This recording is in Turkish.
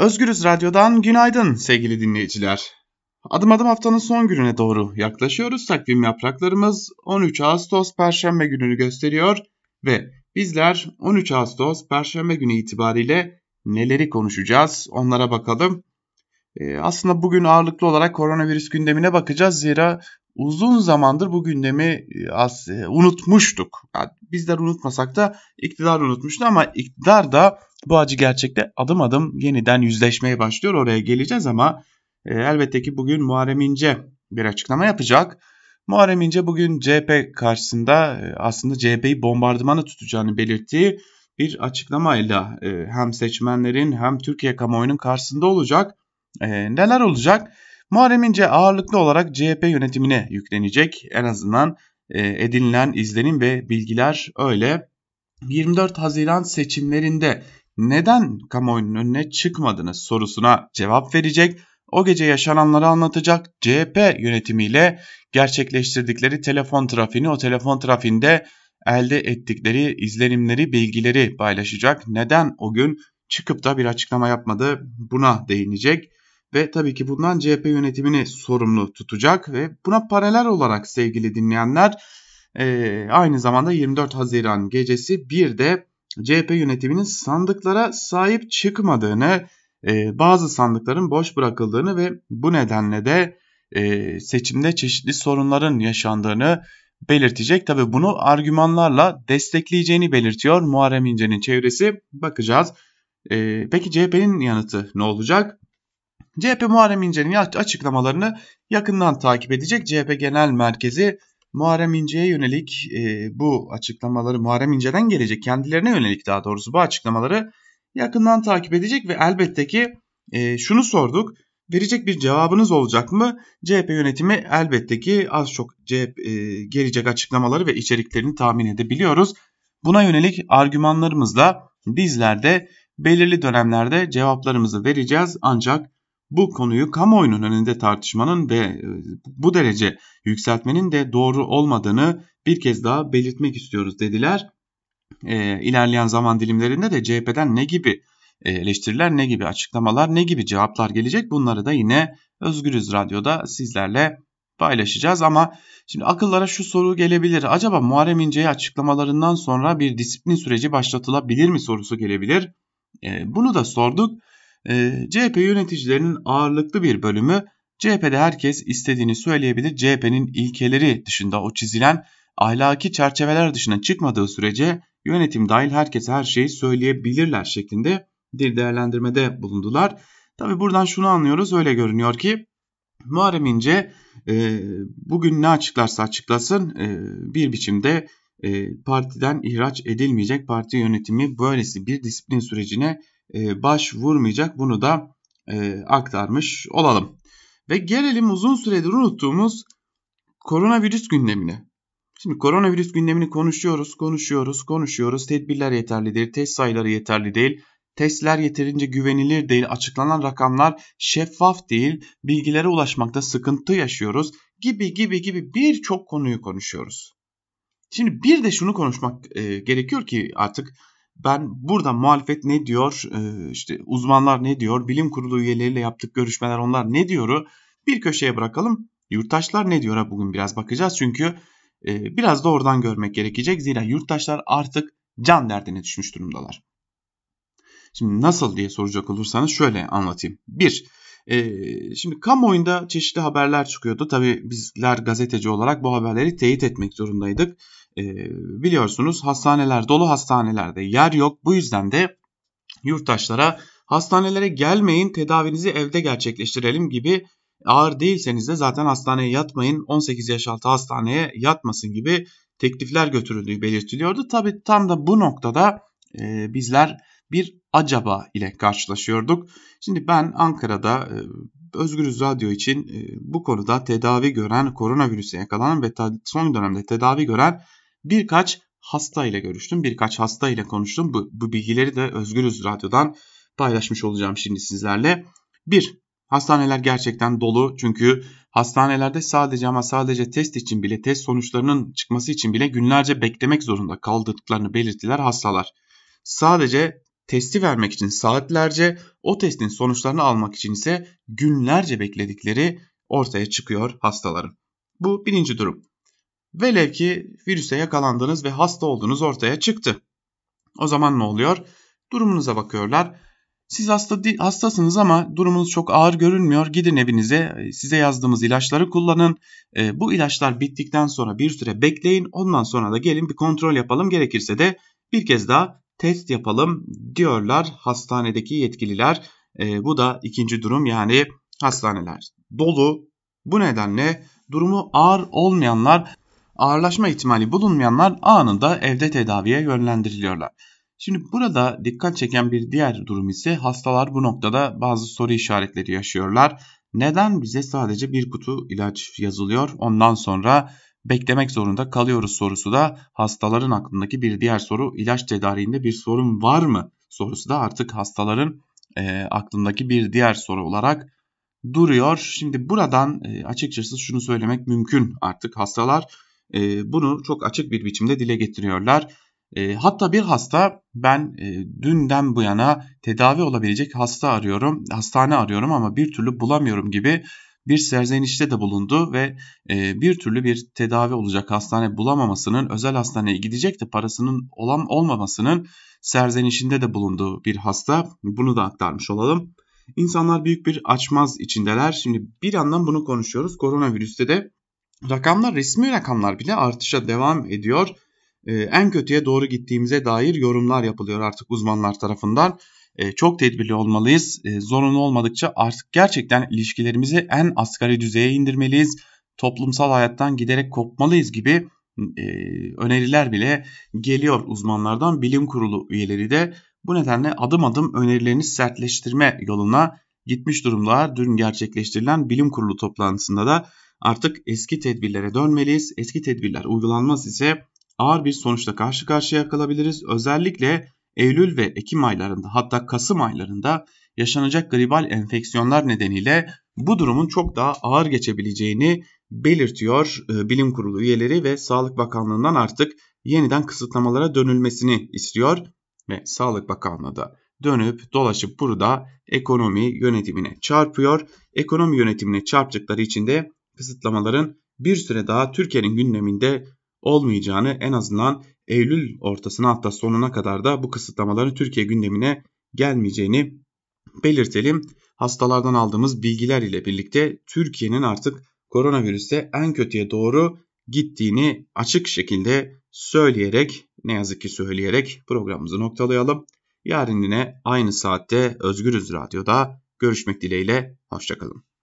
Özgürüz Radyo'dan günaydın sevgili dinleyiciler. Adım adım haftanın son gününe doğru yaklaşıyoruz. Takvim yapraklarımız 13 Ağustos Perşembe gününü gösteriyor ve bizler 13 Ağustos Perşembe günü itibariyle neleri konuşacağız onlara bakalım. Ee, aslında bugün ağırlıklı olarak koronavirüs gündemine bakacağız. Zira uzun zamandır bu gündemi e, az, e, unutmuştuk. Yani bizler unutmasak da iktidar unutmuştu ama iktidar da bu acı gerçekte adım adım yeniden yüzleşmeye başlıyor. Oraya geleceğiz ama e, elbette ki bugün Muharrem İnce bir açıklama yapacak. Muharrem İnce bugün CHP karşısında e, aslında CHP'yi bombardımanı tutacağını belirttiği bir açıklamayla hem seçmenlerin hem Türkiye kamuoyunun karşısında olacak. E, neler olacak? Muharrem İnce ağırlıklı olarak CHP yönetimine yüklenecek. En azından e, edinilen izlenim ve bilgiler öyle. 24 Haziran seçimlerinde neden kamuoyunun önüne çıkmadınız sorusuna cevap verecek. O gece yaşananları anlatacak. CHP yönetimiyle gerçekleştirdikleri telefon trafiğini o telefon trafiğinde elde ettikleri izlenimleri, bilgileri paylaşacak. Neden o gün çıkıp da bir açıklama yapmadı buna değinecek ve tabii ki bundan CHP yönetimini sorumlu tutacak ve buna paralel olarak sevgili dinleyenler e, aynı zamanda 24 Haziran gecesi bir de CHP yönetiminin sandıklara sahip çıkmadığını, e, bazı sandıkların boş bırakıldığını ve bu nedenle de e, seçimde çeşitli sorunların yaşandığını belirtecek. Tabi bunu argümanlarla destekleyeceğini belirtiyor Muharrem İnce'nin çevresi. Bakacağız. Peki CHP'nin yanıtı ne olacak? CHP Muharrem İnce'nin açıklamalarını yakından takip edecek. CHP Genel Merkezi Muharrem İnce'ye yönelik e, bu açıklamaları Muharrem İnce'den gelecek kendilerine yönelik daha doğrusu bu açıklamaları yakından takip edecek ve elbette ki e, şunu sorduk. Verecek bir cevabınız olacak mı? CHP yönetimi elbette ki az çok CHP, e, gelecek açıklamaları ve içeriklerini tahmin edebiliyoruz. Buna yönelik argümanlarımızla bizler de belirli dönemlerde cevaplarımızı vereceğiz ancak bu konuyu kamuoyunun önünde tartışmanın ve e, bu derece yükseltmenin de doğru olmadığını bir kez daha belirtmek istiyoruz dediler. E, ilerleyen zaman dilimlerinde de CHP'den ne gibi e, eleştiriler, ne gibi açıklamalar, ne gibi cevaplar gelecek bunları da yine Özgürüz Radyo'da sizlerle paylaşacağız. Ama şimdi akıllara şu soru gelebilir. Acaba Muharrem İnce'ye açıklamalarından sonra bir disiplin süreci başlatılabilir mi sorusu gelebilir. E, bunu da sorduk. E, ee, CHP yöneticilerinin ağırlıklı bir bölümü CHP'de herkes istediğini söyleyebilir. CHP'nin ilkeleri dışında o çizilen ahlaki çerçeveler dışına çıkmadığı sürece yönetim dahil herkes her şeyi söyleyebilirler şeklinde bir değerlendirmede bulundular. Tabi buradan şunu anlıyoruz öyle görünüyor ki Muharrem İnce e, bugün ne açıklarsa açıklasın e, bir biçimde e, partiden ihraç edilmeyecek parti yönetimi böylesi bir disiplin sürecine e, başvurmayacak. Bunu da e, aktarmış olalım. Ve gelelim uzun süredir unuttuğumuz koronavirüs gündemine. Şimdi koronavirüs gündemini konuşuyoruz, konuşuyoruz, konuşuyoruz. Tedbirler yeterli değil, test sayıları yeterli değil. Testler yeterince güvenilir değil, açıklanan rakamlar şeffaf değil, bilgilere ulaşmakta sıkıntı yaşıyoruz gibi gibi gibi birçok konuyu konuşuyoruz. Şimdi bir de şunu konuşmak e, gerekiyor ki artık ben burada muhalefet ne diyor, e, işte uzmanlar ne diyor, bilim kurulu üyeleriyle yaptık görüşmeler onlar ne diyoru bir köşeye bırakalım. Yurttaşlar ne diyor bugün biraz bakacağız çünkü e, biraz da oradan görmek gerekecek. Zira yurttaşlar artık can derdine düşmüş durumdalar. Şimdi nasıl diye soracak olursanız şöyle anlatayım. Bir, e, şimdi kamuoyunda çeşitli haberler çıkıyordu. Tabii bizler gazeteci olarak bu haberleri teyit etmek zorundaydık e, biliyorsunuz hastaneler dolu hastanelerde yer yok. Bu yüzden de yurttaşlara hastanelere gelmeyin tedavinizi evde gerçekleştirelim gibi ağır değilseniz de zaten hastaneye yatmayın 18 yaş altı hastaneye yatmasın gibi teklifler götürüldüğü belirtiliyordu. Tabi tam da bu noktada e, bizler bir acaba ile karşılaşıyorduk. Şimdi ben Ankara'da e, Özgürüz Radyo için e, bu konuda tedavi gören, koronavirüse yakalanan ve son dönemde tedavi gören birkaç hasta ile görüştüm. Birkaç hasta ile konuştum. Bu, bu bilgileri de Özgürüz Radyo'dan paylaşmış olacağım şimdi sizlerle. Bir, hastaneler gerçekten dolu. Çünkü hastanelerde sadece ama sadece test için bile, test sonuçlarının çıkması için bile günlerce beklemek zorunda kaldıklarını belirttiler hastalar. Sadece testi vermek için saatlerce, o testin sonuçlarını almak için ise günlerce bekledikleri ortaya çıkıyor hastaların. Bu birinci durum. Velev ki virüse yakalandınız ve hasta olduğunuz ortaya çıktı. O zaman ne oluyor? Durumunuza bakıyorlar. Siz hasta hastasınız ama durumunuz çok ağır görünmüyor. Gidin evinize size yazdığımız ilaçları kullanın. E, bu ilaçlar bittikten sonra bir süre bekleyin. Ondan sonra da gelin bir kontrol yapalım. Gerekirse de bir kez daha test yapalım diyorlar hastanedeki yetkililer. E, bu da ikinci durum yani hastaneler dolu. Bu nedenle durumu ağır olmayanlar, ağırlaşma ihtimali bulunmayanlar anında evde tedaviye yönlendiriliyorlar. Şimdi burada dikkat çeken bir diğer durum ise hastalar bu noktada bazı soru işaretleri yaşıyorlar. Neden bize sadece bir kutu ilaç yazılıyor ondan sonra beklemek zorunda kalıyoruz sorusu da hastaların aklındaki bir diğer soru. ilaç tedariğinde bir sorun var mı sorusu da artık hastaların e, aklındaki bir diğer soru olarak duruyor. Şimdi buradan e, açıkçası şunu söylemek mümkün artık hastalar e, bunu çok açık bir biçimde dile getiriyorlar. E, hatta bir hasta ben e, dünden bu yana tedavi olabilecek hasta arıyorum, hastane arıyorum ama bir türlü bulamıyorum gibi bir serzenişte de bulundu ve e, bir türlü bir tedavi olacak hastane bulamamasının, özel hastaneye gidecek de parasının olan olmamasının serzenişinde de bulunduğu bir hasta. Bunu da aktarmış olalım. İnsanlar büyük bir açmaz içindeler. Şimdi bir yandan bunu konuşuyoruz. Koronavirüste de rakamlar, resmi rakamlar bile artışa devam ediyor. Ee, en kötüye doğru gittiğimize dair yorumlar yapılıyor artık uzmanlar tarafından. Ee, çok tedbirli olmalıyız. Ee, zorunlu olmadıkça artık gerçekten ilişkilerimizi en asgari düzeye indirmeliyiz. Toplumsal hayattan giderek kopmalıyız gibi e, öneriler bile geliyor uzmanlardan. Bilim kurulu üyeleri de bu nedenle adım adım önerilerini sertleştirme yoluna gitmiş durumda. Dün gerçekleştirilen bilim kurulu toplantısında da artık eski tedbirlere dönmeliyiz. Eski tedbirler uygulanmaz ise ağır bir sonuçla karşı karşıya kalabiliriz. Özellikle Eylül ve Ekim aylarında hatta Kasım aylarında yaşanacak gribal enfeksiyonlar nedeniyle bu durumun çok daha ağır geçebileceğini belirtiyor e, bilim kurulu üyeleri ve Sağlık Bakanlığı'ndan artık yeniden kısıtlamalara dönülmesini istiyor ve Sağlık Bakanlığı da dönüp dolaşıp burada ekonomi yönetimine çarpıyor. Ekonomi yönetimine çarptıkları için de kısıtlamaların bir süre daha Türkiye'nin gündeminde olmayacağını en azından Eylül ortasına hatta sonuna kadar da bu kısıtlamaların Türkiye gündemine gelmeyeceğini belirtelim. Hastalardan aldığımız bilgiler ile birlikte Türkiye'nin artık koronavirüste en kötüye doğru gittiğini açık şekilde söyleyerek ne yazık ki söyleyerek programımızı noktalayalım. Yarın yine aynı saatte Özgürüz Radyo'da görüşmek dileğiyle. Hoşçakalın.